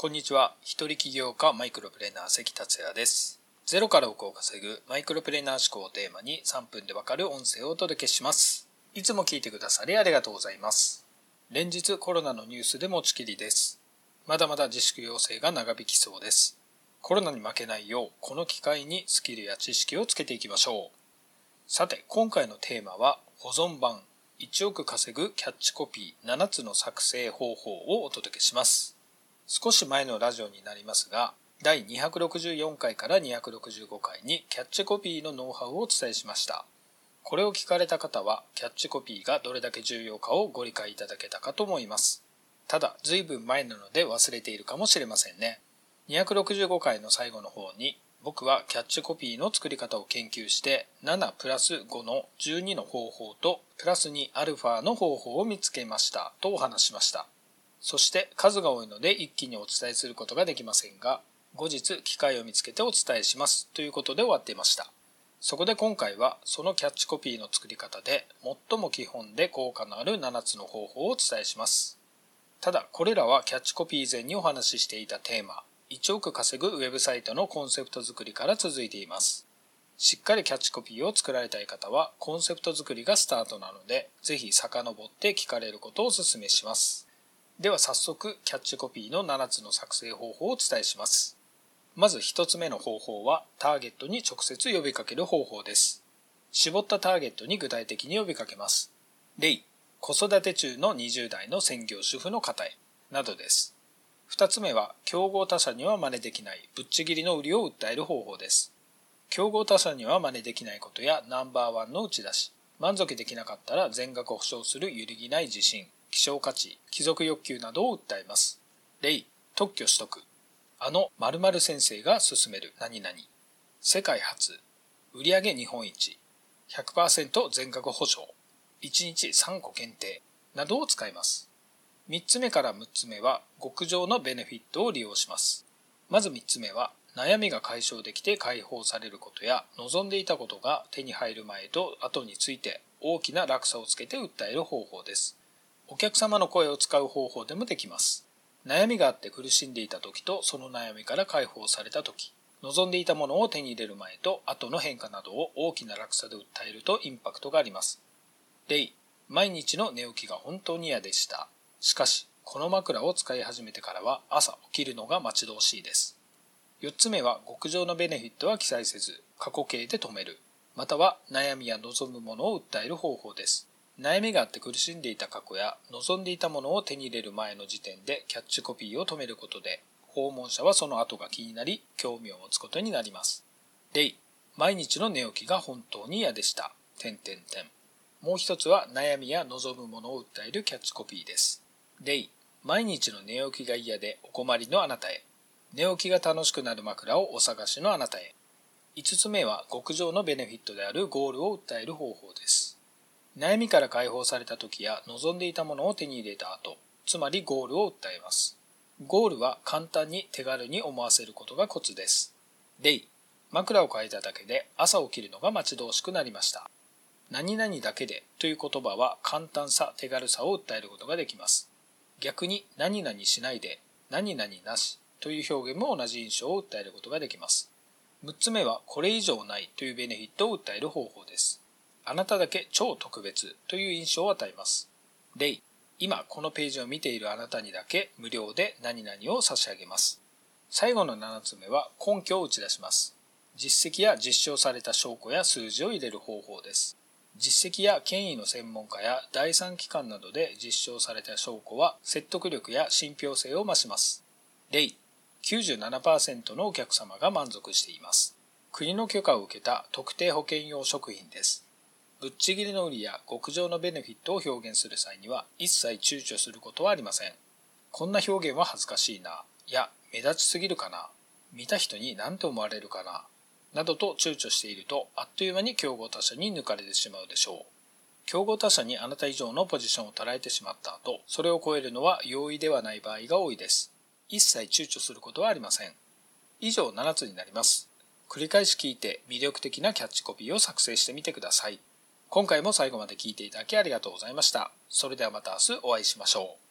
こんにちは。一人起業家マイクロプレーナー関達也です。ゼロから億を稼ぐマイクロプレーナー思考をテーマに3分でわかる音声をお届けします。いつも聞いてくださりありがとうございます。連日コロナのニュースで持ちきりです。まだまだ自粛要請が長引きそうです。コロナに負けないよう、この機会にスキルや知識をつけていきましょう。さて、今回のテーマは保存版1億稼ぐキャッチコピー7つの作成方法をお届けします。少し前のラジオになりますが、第264回から265回にキャッチコピーのノウハウをお伝えしました。これを聞かれた方は、キャッチコピーがどれだけ重要かをご理解いただけたかと思います。ただ、随分前なので忘れているかもしれませんね。265回の最後の方に、僕はキャッチコピーの作り方を研究して7プラス5の12の方法とプラス2アルファの方法を見つけましたとお話しました。そして数が多いので一気にお伝えすることができませんが、後日機会を見つけてお伝えしますということで終わっていました。そこで今回はそのキャッチコピーの作り方で最も基本で効果のある7つの方法をお伝えします。ただこれらはキャッチコピー以前にお話ししていたテーマ、1億稼ぐウェブサイトのコンセプト作りから続いています。しっかりキャッチコピーを作られたい方はコンセプト作りがスタートなので、ぜひ遡って聞かれることをお勧めします。では早速キャッチコピーの7つの作成方法をお伝えします。まず1つ目の方法はターゲットに直接呼びかける方法です。絞ったターゲットに具体的に呼びかけます。例、子育て中の20代の専業主婦の方へ、などです。2つ目は競合他社には真似できないぶっちぎりの売りを訴える方法です。競合他社には真似できないことやナンバーワンの打ち出し、満足できなかったら全額保証する揺るぎない自信、希少価値、貴族欲求などを訴えます。例、特許取得。あの〇〇先生が進める何々。世界初。売上日本一。100%全額保証。1日3個限定。などを使います。3つ目から6つ目は極上のベネフィットを利用します。まず3つ目は悩みが解消できて解放されることや望んでいたことが手に入る前と後について大きな落差をつけて訴える方法です。お客様の声を使う方法でもできます。悩みがあって苦しんでいた時とその悩みから解放された時、望んでいたものを手に入れる前と後の変化などを大きな落差で訴えるとインパクトがあります。例、毎日の寝起きが本当に嫌でした。しかし、この枕を使い始めてからは朝起きるのが待ち遠しいです。4つ目は極上のベネフィットは記載せず、過去形で止める。または悩みや望むものを訴える方法です。悩みがあって苦しんでいた過去や望んでいたものを手に入れる前の時点でキャッチコピーを止めることで訪問者はその後が気になり興味を持つことになります。例、毎日の寝起きが本当に嫌でした。点点点。もう一つは悩みや望むものを訴えるキャッチコピーです。例、毎日の寝起きが嫌でお困りのあなたへ。寝起きが楽しくなる枕をお探しのあなたへ。5つ目は極上のベネフィットであるゴールを訴える方法です。悩みから解放された時や望んでいたものを手に入れた後、つまりゴールを訴えます。ゴールは簡単に手軽に思わせることがコツです。例、枕を変えただけで朝起きるのが待ち遠しくなりました。何々だけでという言葉は簡単さ、手軽さを訴えることができます。逆に何々しないで、何々なしという表現も同じ印象を訴えることができます。6つ目はこれ以上ないというベネフィットを訴える方法です。あなただけ超特別という印象を与えます。例、今このページを見ているあなたにだけ無料で何々を差し上げます。最後の7つ目は根拠を打ち出します。実績や実証された証拠や数字を入れる方法です。実績や権威の専門家や第三機関などで実証された証拠は説得力や信憑性を増します。例、97%のお客様が満足しています。国の許可を受けた特定保険用食品です。ぶっちぎりの売りや極上のベネフィットを表現する際には一切躊躇することはありません。こんな表現は恥ずかしいな、や目立ちすぎるかな、見た人に何と思われるかな、などと躊躇しているとあっという間に競合他社に抜かれてしまうでしょう。競合他社にあなた以上のポジションを捉えてしまった後、それを超えるのは容易ではない場合が多いです。一切躊躇することはありません。以上7つになります。繰り返し聞いて魅力的なキャッチコピーを作成してみてください。今回も最後まで聞いていただきありがとうございました。それではまた明日お会いしましょう。